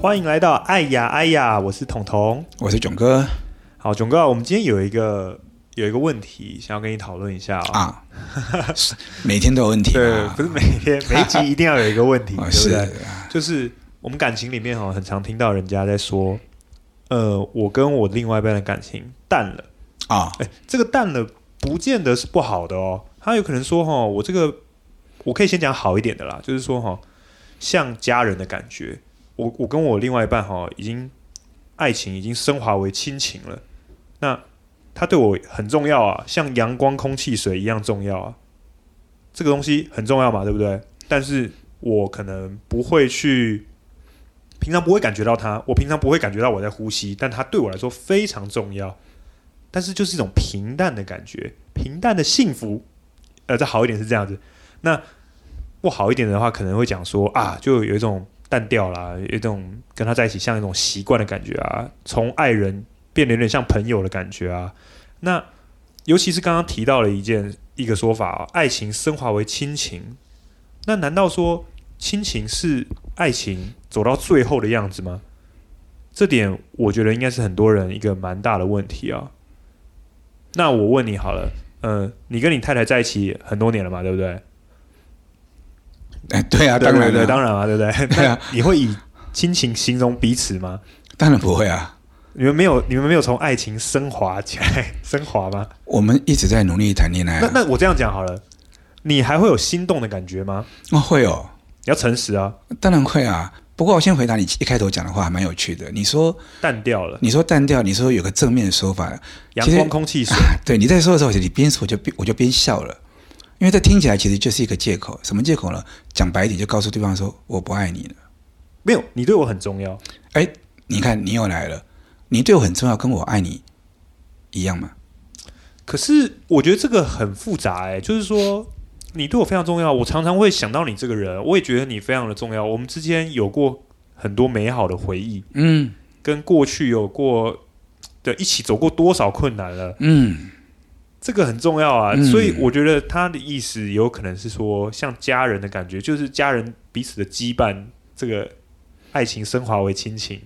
欢迎来到爱呀爱呀，我是彤彤，我是囧哥。好，囧哥，我们今天有一个有一个问题想要跟你讨论一下啊。每天都有问题，对，不是每天 每一集一定要有一个问题，对不对？是就是我们感情里面哈，很常听到人家在说，呃，我跟我另外一半的感情淡了啊。哎，这个淡了不见得是不好的哦，他有可能说哈，我这个我可以先讲好一点的啦，就是说哈，像家人的感觉。我我跟我另外一半哈，已经爱情已经升华为亲情了。那他对我很重要啊，像阳光、空气、水一样重要啊。这个东西很重要嘛，对不对？但是我可能不会去，平常不会感觉到他，我平常不会感觉到我在呼吸，但他对我来说非常重要。但是就是一种平淡的感觉，平淡的幸福。呃，再好一点是这样子。那不好一点的话，可能会讲说啊，就有一种。淡掉了，有一种跟他在一起像一种习惯的感觉啊，从爱人变得有点像朋友的感觉啊。那尤其是刚刚提到了一件一个说法啊，爱情升华为亲情，那难道说亲情是爱情走到最后的样子吗？这点我觉得应该是很多人一个蛮大的问题啊。那我问你好了，嗯，你跟你太太在一起很多年了嘛，对不对？哎，对啊，当然，对，当然啊，对不对？对啊，你会以亲情形容彼此吗？当然不会啊。你们没有，你们没有从爱情升华起来，升华吗？我们一直在努力谈恋爱。那那我这样讲好了，你还会有心动的感觉吗？哦，会哦。你要诚实啊。当然会啊。不过我先回答你一开头讲的话，还蛮有趣的。你说淡掉了，你说淡掉，你说有个正面的说法，阳光、空气、水。对，你在说的时候，你边说我就边我就边笑了。因为这听起来其实就是一个借口，什么借口呢？讲白一点，就告诉对方说我不爱你了。没有，你对我很重要。哎，你看你又来了，你对我很重要，跟我爱你一样吗？可是我觉得这个很复杂哎，就是说你对我非常重要，我常常会想到你这个人，我也觉得你非常的重要。我们之间有过很多美好的回忆，嗯，跟过去有过的一起走过多少困难了，嗯。这个很重要啊，嗯，所以我觉得他的意思有可能是说，像家人的感觉，就是家人彼此的羁绊，这个爱情升华为亲情。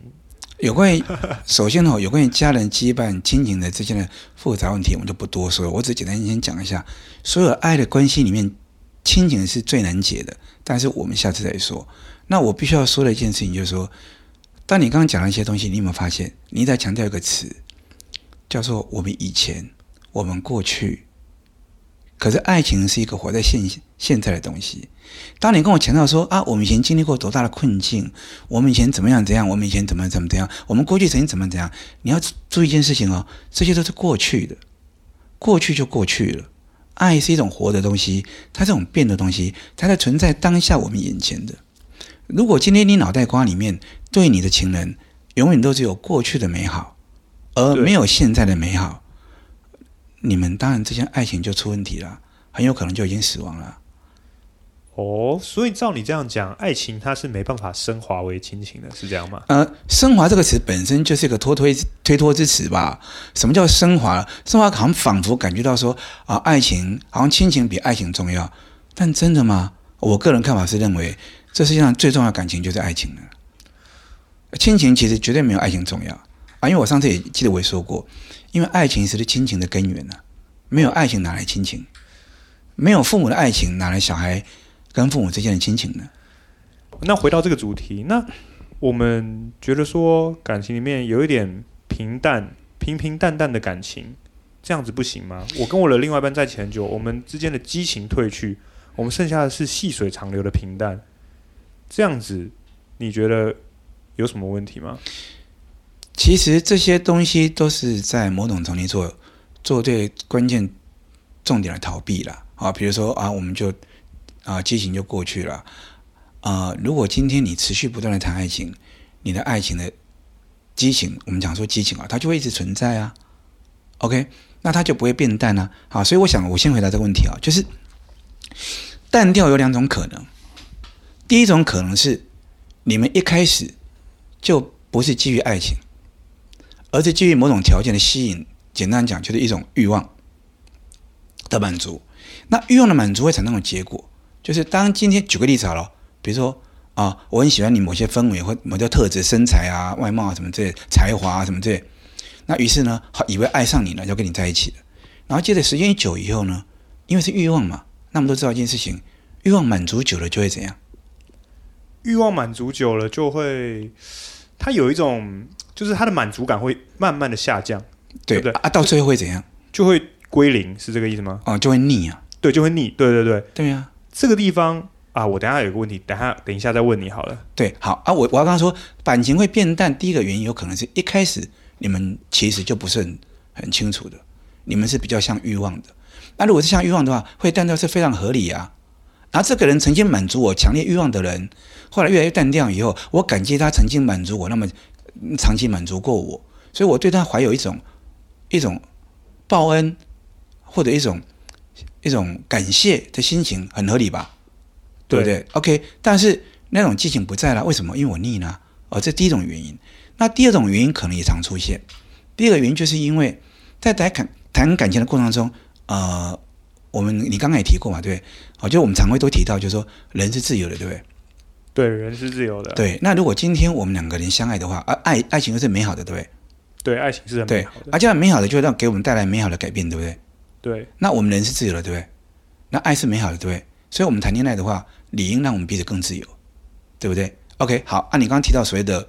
有关于首先呢，有关于家人羁绊、亲情的之间的复杂问题，我们就不多说，我只简单先讲一下。所有爱的关系里面，亲情是最难解的，但是我们下次再说。那我必须要说的一件事情就是说，当你刚刚讲了一些东西，你有没有发现，你在强调一个词，叫做我们以前。我们过去，可是爱情是一个活在现现在的东西。当你跟我强调说啊，我们以前经历过多大的困境，我们以前怎么样怎样，我们以前怎么怎么怎样，我们过去曾经怎么怎样，你要注意一件事情哦，这些都是过去的，过去就过去了。爱是一种活的东西，它这种变的东西，它在存在当下我们眼前的。如果今天你脑袋瓜里面对你的情人永远都只有过去的美好，而没有现在的美好。你们当然之间爱情就出问题了，很有可能就已经死亡了。哦，所以照你这样讲，爱情它是没办法升华为亲情的，是这样吗？呃，升华这个词本身就是一个拖推推脱之词吧？什么叫升华？升华好像仿佛感觉到说啊，爱情好像亲情比爱情重要，但真的吗？我个人看法是认为，这世界上最重要的感情就是爱情了。亲情其实绝对没有爱情重要啊，因为我上次也记得我也说过。因为爱情是亲情的根源呢、没有爱情哪来亲情？没有父母的爱情哪来小孩跟父母之间的亲情呢？那回到这个主题，那我们觉得说感情里面有一点平淡、平平淡淡的感情，这样子不行吗？我跟我的另外一半在一起很久，我们之间的激情褪去，我们剩下的是细水长流的平淡，这样子你觉得有什么问题吗？其实这些东西都是在某种程度做做对关键重点的逃避了啊，比如说啊，我们就啊激情就过去了啊。如果今天你持续不断的谈爱情，你的爱情的激情，我们讲说激情啊，它就会一直存在啊。OK，那它就不会变淡啊。好，所以我想我先回答这个问题啊，就是淡掉有两种可能。第一种可能是你们一开始就不是基于爱情。而是基于某种条件的吸引，简单讲就是一种欲望的满足。那欲望的满足会产生一种结果，就是当今天举个例子好了，比如说啊，我很喜欢你某些氛围或某些特质、身材啊、外貌啊什么这些，才华啊什么这些。那于是呢，好以为爱上你了，就跟你在一起了。然后接着时间一久以后呢，因为是欲望嘛，那我们都知道一件事情：欲望满足久了就会怎样？欲望满足久了就会，它有一种，就是它的满足感会慢慢的下降，对，对不对？啊，到最后会怎样？就会归零，是这个意思吗？哦，就会腻啊，对，就会腻，对对对，对呀、啊。这个地方啊，我等下有个问题，等下等一下再问你好了。对，好啊，我我要刚刚说感情会变淡，第一个原因有可能是一开始你们其实就不是很很清楚的，你们是比较像欲望的。那如果是像欲望的话，会淡掉是非常合理啊。然后这个人曾经满足我强烈欲望的人，后来越来越淡掉以后，我感激他曾经满足我，那么长期满足过我，所以我对他怀有一种一种报恩或者一种一种感谢的心情，很合理吧？对不对，对？OK，但是那种激情不在了，为什么？因为我腻呢？哦，这第一种原因。那第二种原因可能也常出现。第二个原因就是因为在谈感谈感情的过程中，呃。我们你刚刚也提过嘛，对，好，就我们常会都提到，就是说人是自由的，对不对？对，人是自由的。对，那如果今天我们两个人相爱的话，而爱爱情又是美好的，对不对？对，爱情是很美好的。而这样美好的就会让给我们带来美好的改变，对不对？对。那我们人是自由的，对不对？那爱是美好的，对不对？所以，我们谈恋爱的话，理应让我们彼此更自由，对不对？OK，好，啊，你刚刚提到所谓的，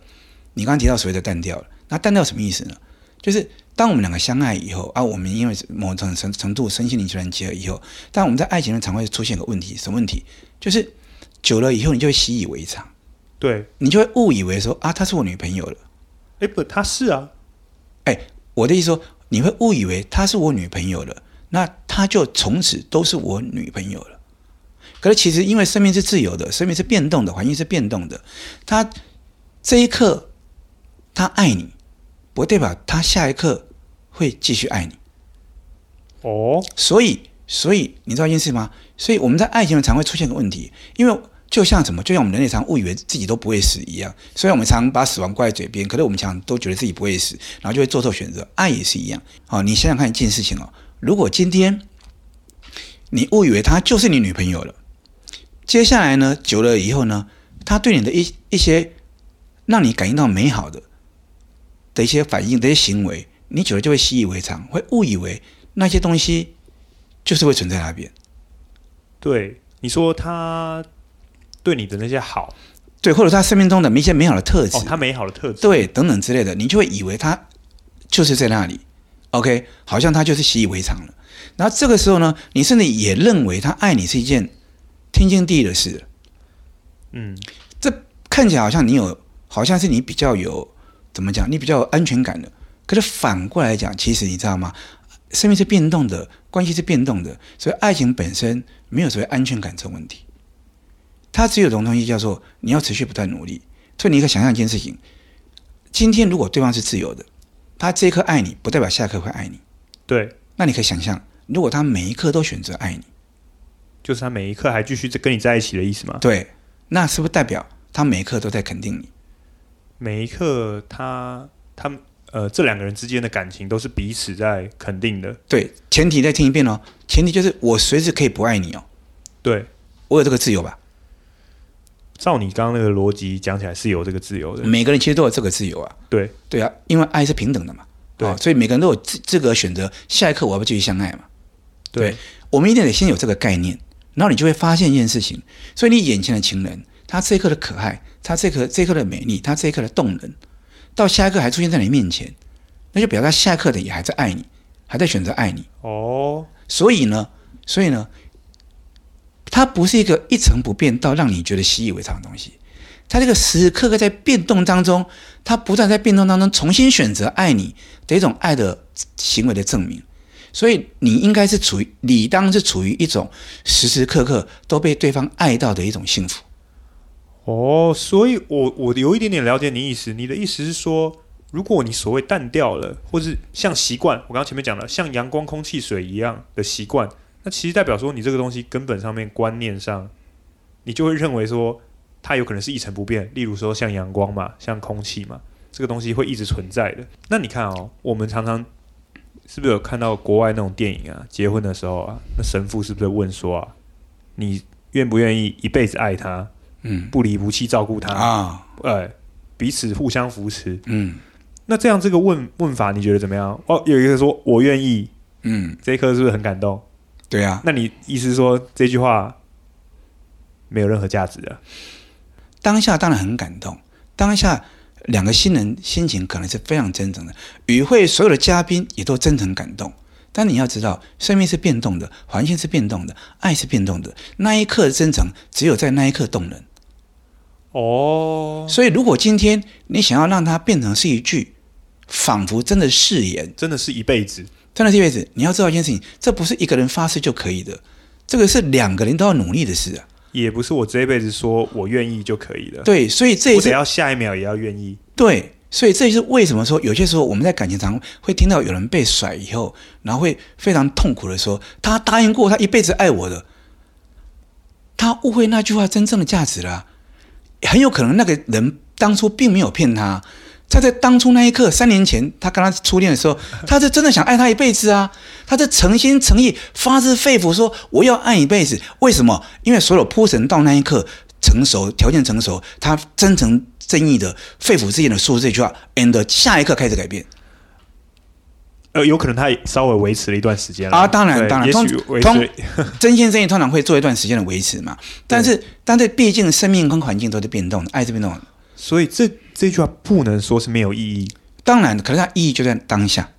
你刚刚提到所谓的淡掉了，那淡掉什么意思呢？就是。当我们两个相爱以后啊，我们因为某种程程度身心灵全然结合以后，但我们在爱情中常会出现个问题，什么问题？就是久了以后，你就会习以为常，对，你就会误以为说啊，她是我女朋友了。哎，不，她是啊。哎，我的意思说，你会误以为她是我女朋友了，那她就从此都是我女朋友了。可是其实，因为生命是自由的，生命是变动的，环境是变动的，她这一刻她爱你。不代表他下一刻会继续爱你哦，所以，所以你知道一件事吗？所以我们在爱情中常会出现个问题，因为就像什么，就像我们人类常误以为自己都不会死一样。虽然我们常把死亡挂在嘴边，可是我们常都觉得自己不会死，然后就会做错选择。爱也是一样。好，你想想看一件事情哦，如果今天你误以为她就是你女朋友了，接下来呢，久了以后呢，她对你的一一些让你感应到美好的。的一些反应、的一些行为，你久了就会习以为常，会误以为那些东西就是会存在那边。对，你说他对你的那些好，对，或者他生命中的一些美好的特质，哦，他美好的特质，对，等等之类的，你就会以为他就是在那里。OK，好像他就是习以为常了。然后这个时候呢，你甚至也认为他爱你是一件天经地义的事。嗯，这看起来好像你有，好像是你比较有。怎么讲？你比较有安全感的，可是反过来讲，其实你知道吗？生命是变动的，关系是变动的，所以爱情本身没有所谓安全感这个问题。它只有种东西叫做你要持续不断努力。所以你可以想象一件事情：今天如果对方是自由的，他这一刻爱你，不代表下一刻会爱你。对。那你可以想象，如果他每一刻都选择爱你，就是他每一刻还继续跟你在一起的意思吗？对。那是不是代表他每一刻都在肯定你？每一刻他，他们呃，这两个人之间的感情都是彼此在肯定的。对，前提再听一遍哦。前提就是我随时可以不爱你哦。对，我有这个自由吧？照你刚刚那个逻辑讲起来是有这个自由的。每个人其实都有这个自由啊。对，对啊，因为爱是平等的嘛。对，哦，所以每个人都有资资格选择下一刻我要不继续相爱嘛。对，对，我们一定得先有这个概念，然后你就会发现一件事情。所以你眼前的情人，他这一刻的可爱。他这刻这一刻的美丽，他这一刻的动人，到下一刻还出现在你面前，那就表示他下一刻的也还在爱你，还在选择爱你。哦，所以呢，所以呢，它不是一个一成不变到让你觉得习以为常的东西，它这个时时刻刻在变动当中，它不断在变动当中重新选择爱你的一种爱的行为的证明。所以你应该是处于理当是处于一种时时刻刻都被对方爱到的一种幸福。哦，所以我我有一点点了解你意思。你的意思是说，如果你所谓淡掉了，或是像习惯，我刚刚前面讲了，像阳光、空气、水一样的习惯，那其实代表说你这个东西根本上面观念上，你就会认为说它有可能是一成不变。例如说像阳光嘛，像空气嘛，这个东西会一直存在的。那你看哦，我们常常是不是有看到国外那种电影啊？结婚的时候啊，那神父是不是问说啊，你愿不愿意一辈子爱他？嗯，不离不弃照顾他啊，哎，彼此互相扶持，嗯，那这样这个问问法你觉得怎么样？哦，有一个说我愿意，嗯，这一刻是不是很感动？对啊，那你意思是说这句话没有任何价值的？当下当然很感动，当下两个新人心情可能是非常真诚的，与会所有的嘉宾也都真诚感动。但你要知道，生命是变动的，环境是变动的，爱是变动的。那一刻的真诚，只有在那一刻动人。哦，所以如果今天你想要让它变成是一句仿佛真的誓言，真的是一辈子，真的是一辈子，你要知道一件事情，这不是一个人发誓就可以的，这个是两个人都要努力的事啊。也不是我这一辈子说我愿意就可以了。对，所以这一次我得要下一秒也要愿意。对。所以这就是为什么说有些时候我们在感情上会听到有人被甩以后，然后会非常痛苦的说，他答应过他一辈子爱我的，他误会那句话真正的价值了。很有可能那个人当初并没有骗他，他在当初那一刻，三年前他跟他初恋的时候，他是真的想爱他一辈子啊，他是诚心诚意、发自肺腑说我要爱一辈子。为什么？因为所有铺陈到那一刻成熟，条件成熟，他真诚。正义的肺腑之言的说这句话，and 下一刻开始改变，呃，有可能他稍微维持了一段时间了啊，当然当然，通通真心生意通常会做一段时间的维持嘛，但是但是毕竟生命跟环境都在变动的，爱是变动的，所以这这句话不能说是没有意义，当然，可是它意义就在当下。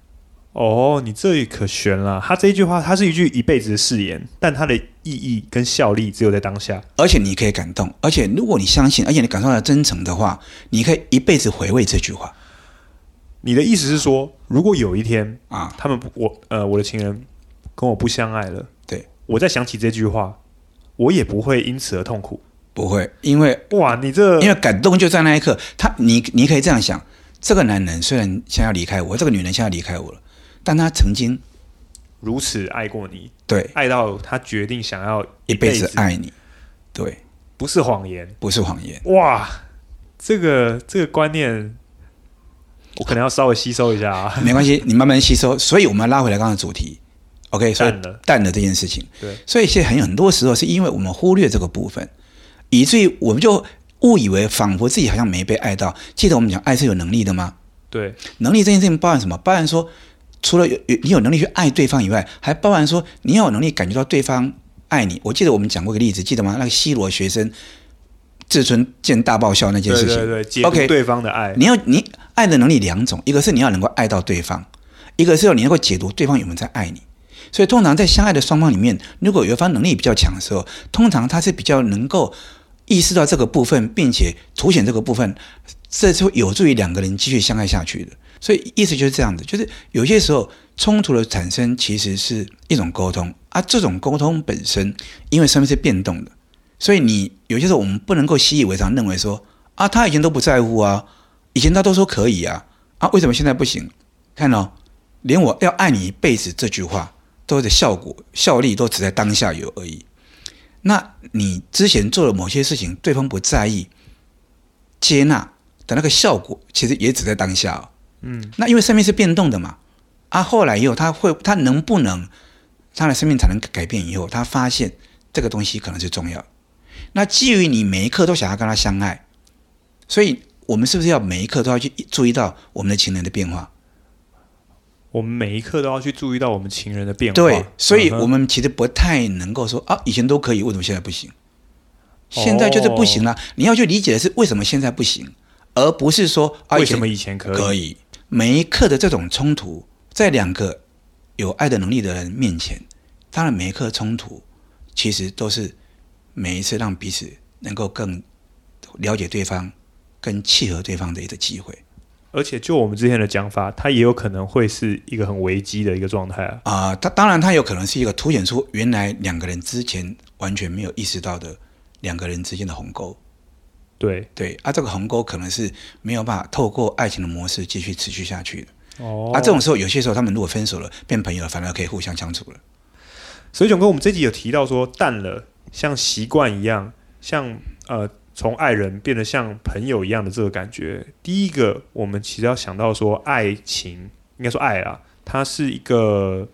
哦，你这里可悬了。他这一句话，它是一句一辈子的誓言，但它的意义跟效力只有在当下。而且你可以感动，而且如果你相信，而且你感受到真诚的话，你可以一辈子回味这句话。你的意思是说，如果有一天啊，他们不，我呃，我的情人跟我不相爱了，对，我再想起这句话，我也不会因此而痛苦，不会，因为哇，你这因为感动就在那一刻。他，你你可以这样想：这个男人虽然现在要离开我，这个女人想要离开我了。但他曾经如此爱过你，对，爱到他决定想要一辈子爱你，对，不是谎言，不是谎言。哇，这个这个观念，我可能要稍微吸收一下啊。没关系，你慢慢吸收。所以我们要拉回来刚刚的主题，OK，淡了，淡了这件事情。对，所以现在很很多时候是因为我们忽略这个部分，以至于我们就误以为仿佛自己好像没被爱到。记得我们讲爱是有能力的吗？对，能力这件事情包含什么？包含说。除了有有你有能力去爱对方以外，还包含说你要有能力感觉到对方爱你。我记得我们讲过一个例子，记得吗？那个西罗学生自尊见大爆笑那件事情。对对对，OK，对方的爱，okay, 你要你爱的能力两种，一个是你要能够爱到对方，一个是要你能够解读对方有没有在爱你。所以通常在相爱的双方里面，如果有一方能力比较强的时候，通常他是比较能够意识到这个部分，并且凸显这个部分，这就有助于两个人继续相爱下去的。所以意思就是这样子，就是有些时候冲突的产生其实是一种沟通啊，这种沟通本身因为身份是变动的，所以你有些时候我们不能够习以为常，认为说啊，他以前都不在乎啊，以前他都说可以啊，啊，为什么现在不行？看到、哦、连我要爱你一辈子这句话，都的效果效力都只在当下有而已。那你之前做了某些事情，对方不在意、接纳的那个效果，其实也只在当下、哦。嗯，那因为生命是变动的嘛，啊，后来以后他会，他能不能他的生命才能改变？以后他发现这个东西可能是重要。那基于你每一刻都想要跟他相爱，所以我们是不是要每一刻都要去注意到我们的情人的变化？我们每一刻都要去注意到我们情人的变化。对，所以我们其实不太能够说啊，以前都可以，为什么现在不行？现在就是不行了。你要去理解的是为什么现在不行，而不是说啊，为什么以前可以？可以。每一刻的这种冲突，在两个有爱的能力的人面前，当然每一刻冲突，其实都是每一次让彼此能够更了解对方、更契合对方的一个机会。而且，就我们之前的讲法，它也有可能会是一个很危机的一个状态啊。啊、呃，它当然，它有可能是一个凸显出原来两个人之前完全没有意识到的两个人之间的鸿沟。对对啊，这个鸿沟可能是没有办法透过爱情的模式继续持续下去的。哦，啊，这种时候有些时候他们如果分手了，变朋友了，反而可以互相相处了。所以囧哥，我们这集有提到说淡了，像习惯一样，像呃从爱人变得像朋友一样的这个感觉。第一个，我们其实要想到说，爱情应该说爱啊，它是一个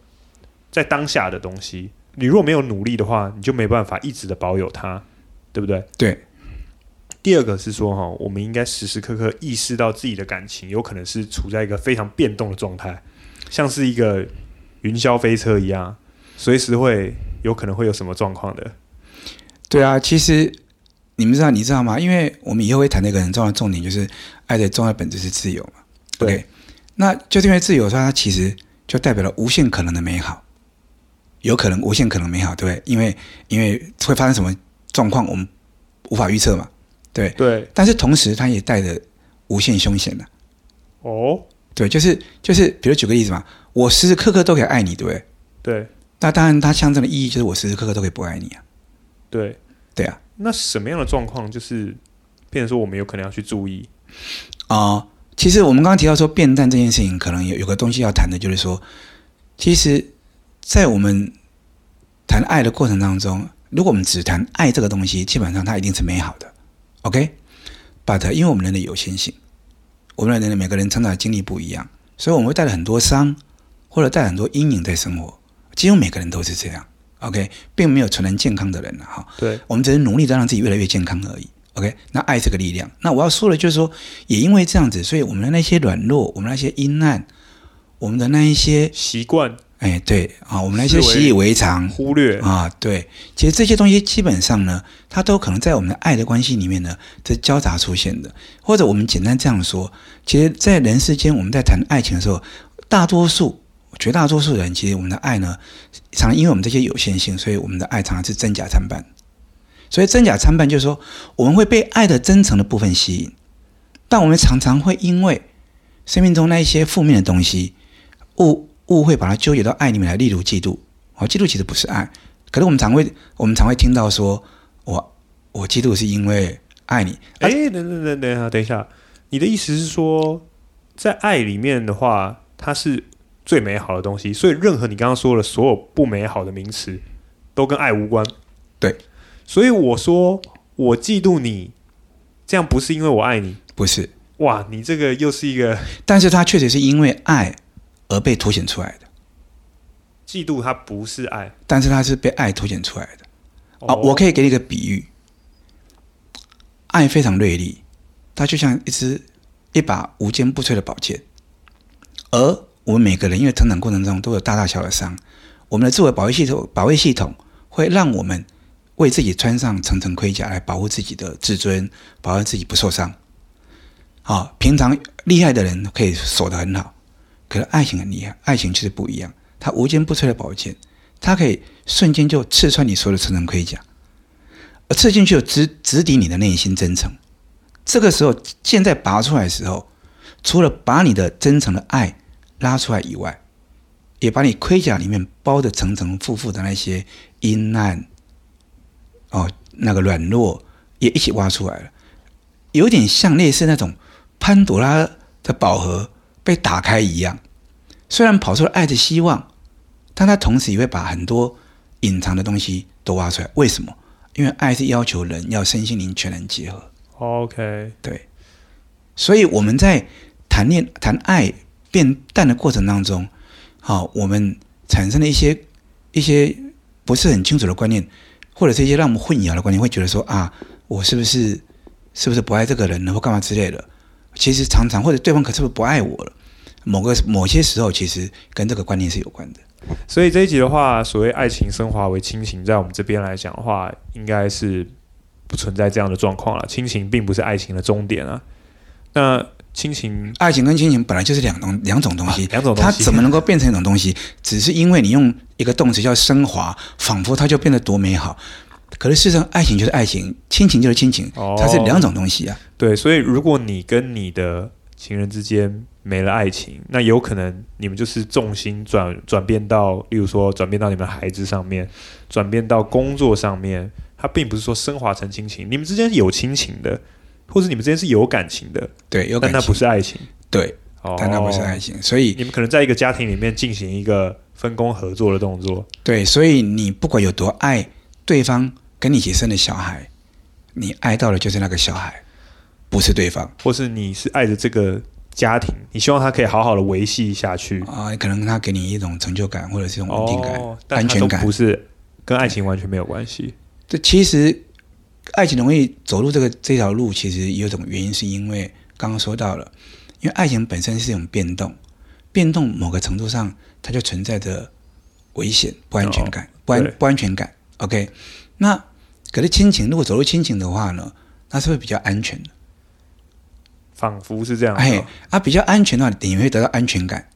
在当下的东西。你如果没有努力的话，你就没办法一直的保有它，对不对？对。第二个是说哈，我们应该时时刻刻意识到自己的感情有可能是处在一个非常变动的状态，像是一个云霄飞车一样，随时会有可能会有什么状况的。对啊，其实你们知道，你知道吗？因为我们以后会谈的一个很重要的重点，就是爱的重要本质是自由嘛。对，okay? 那就是因为自由，说它其实就代表了无限可能的美好，有可能无限可能美好，对不对？因为因为会发生什么状况，我们无法预测嘛。对对，但是同时它也带着无限凶险的。哦，对，就是就是，比如举个例子嘛，我时时刻刻都可以爱你，对不对？对，那当然，它象征的意义就是我时时刻刻都可以不爱你啊。对，对啊，那什么样的状况就是，变成说我们有可能要去注意啊、呃？其实我们刚刚提到说变淡这件事情，可能有有个东西要谈的，就是说，其实，在我们谈爱的过程当中，如果我们只谈爱这个东西，基本上它一定是美好的，OK？But 因为我们人的有限性，我们人的每个人成长的经历不一样，所以我们会带了很多伤，或者带很多阴影在生活。几乎每个人都是这样。OK，并没有纯然健康的人了哈。对，我们只是努力的让自己越来越健康而已。OK，那爱这个力量，那我要说的就是说，也因为这样子，所以我们的那些软弱，我们那些阴暗，我们的那一些习惯，哎，对啊，我们那些习以为常、忽略啊，对，其实这些东西基本上呢，它都可能在我们的爱的关系里面呢，这交杂出现的。或者我们简单这样说，其实，在人世间，我们在谈爱情的时候，大多数。绝大多数人其实我们的爱呢，常因为我们这些有限性，所以我们的爱常常是真假参半。所以真假参半就是说，我们会被爱的真诚的部分吸引，但我们常常会因为生命中那一些负面的东西，误误会把它纠结到爱里面来，例如嫉妒。哦，嫉妒其实不是爱，可是我们常会我们常会听到说，我我嫉妒是因为爱你。哎，等等等等一下，等一下，你的意思是说，在爱里面的话，它是。最美好的东西，所以任何你刚刚说的所有不美好的名词，都跟爱无关。对，所以我说我嫉妒你，这样不是因为我爱你，不是。哇，你这个又是一个，但是它确实是因为爱而被凸显出来的。嫉妒它不是爱，但是它是被爱凸显出来的。哦，我可以给你一个比喻，爱非常锐利，它就像一支一把无坚不摧的宝剑，而我们每个人因为成长过程中都有大大小小的伤，我们的自我保卫系统保卫系统会让我们为自己穿上层层盔甲来保护自己的自尊，保护自己不受伤。好，平常厉害的人可以守得很好，可是爱情很厉害，爱情就是不一样，它无坚不摧的宝剑，它可以瞬间就刺穿你所有的层层盔甲，而刺进去直直抵你的内心真诚。这个时候剑在拔出来的时候，除了把你的真诚的爱。拉出来以外，也把你盔甲里面包的层层复复的那些阴暗，哦，那个软弱也一起挖出来了，有点像类似那种潘朵拉的宝盒被打开一样。虽然跑出了爱的希望，但它同时也会把很多隐藏的东西都挖出来。为什么？因为爱是要求人要身心灵全然结合。OK，对，所以我们在谈恋谈爱。变淡的过程当中，好，我们产生了一些一些不是很清楚的观念，或者是一些让我们混淆的观念，会觉得说啊，我是不是是不是不爱这个人了，或干嘛之类的？其实常常或者对方可是不是不爱我了？某个某些时候，其实跟这个观念是有关的。所以这一集的话，所谓爱情升华为亲情，在我们这边来讲的话，应该是不存在这样的状况了。亲情并不是爱情的终点啊。那亲情、爱情跟亲情本来就是两种两种东西，两种东西，它怎么能够变成一种东西？只是因为你用一个动词叫升华，仿佛它就变得多美好。可是事实上，爱情就是爱情，亲情就是亲情，它是两种东西啊。对，所以如果你跟你的情人之间没了爱情，那有可能你们就是重心转转变到，例如说转变到你们孩子上面，转变到工作上面，它并不是说升华成亲情，你们之间是有亲情的。或是你们之间是有感情的，对，有感情，但那不是爱情，对，哦，但那不是爱情，所以你们可能在一个家庭里面进行一个分工合作的动作，对，所以你不管有多爱对方跟你一起生的小孩，你爱到的就是那个小孩，不是对方，或是你是爱着这个家庭，你希望他可以好好的维系下去。啊，可能他给你一种成就感或者是一种稳定感、哦、安全感，不是跟爱情完全没有关系。这其实。爱情容易走入这个这条路，其实有一种原因，是因为刚刚说到了，因为爱情本身是一种变动，变动某个程度上，它就存在着危险、不安全感、哦、不安不安全感。OK，那可是亲情，如果走入亲情的话呢，那是会比较安全的，仿佛是这样。哎，啊，比较安全的话，你会得到安全感，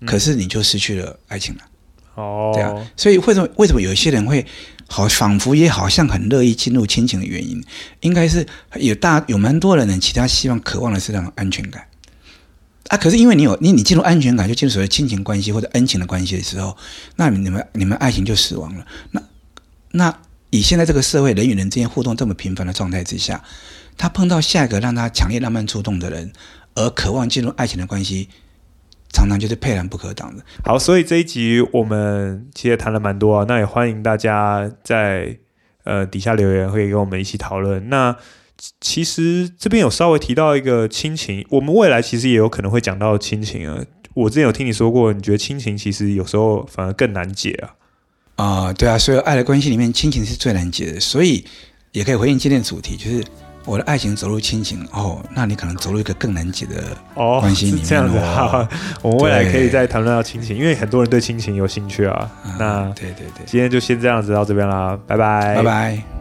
嗯、可是你就失去了爱情了。哦，对啊，所以为什么为什么有些人会？好，仿佛也好像很乐意进入亲情的原因，应该是有大有蛮多人呢。其他希望渴望的是那种安全感啊。可是因为你有你你进入安全感，就进入所谓亲情关系或者恩情的关系的时候，那你们你们爱情就死亡了。那那以现在这个社会人与人之间互动这么频繁的状态之下，他碰到下一个让他强烈浪漫触动的人，而渴望进入爱情的关系。常常就是沛然不可挡的。好，所以这一集我们其实谈了蛮多啊，那也欢迎大家在呃底下留言，可以跟我们一起讨论。那其实这边有稍微提到一个亲情，我们未来其实也有可能会讲到亲情啊。我之前有听你说过，你觉得亲情其实有时候反而更难解啊？啊、呃，对啊，所以爱的关系里面，亲情是最难解的。所以也可以回应今天的主题，就是。我的爱情走入亲情哦，那你可能走入一个更难解的关系里面。哦，是这样子哈。我们未来可以再谈论到亲情，因为很多人对亲情有兴趣啊。嗯、那对对对，今天就先这样子到这边啦，拜拜，拜拜。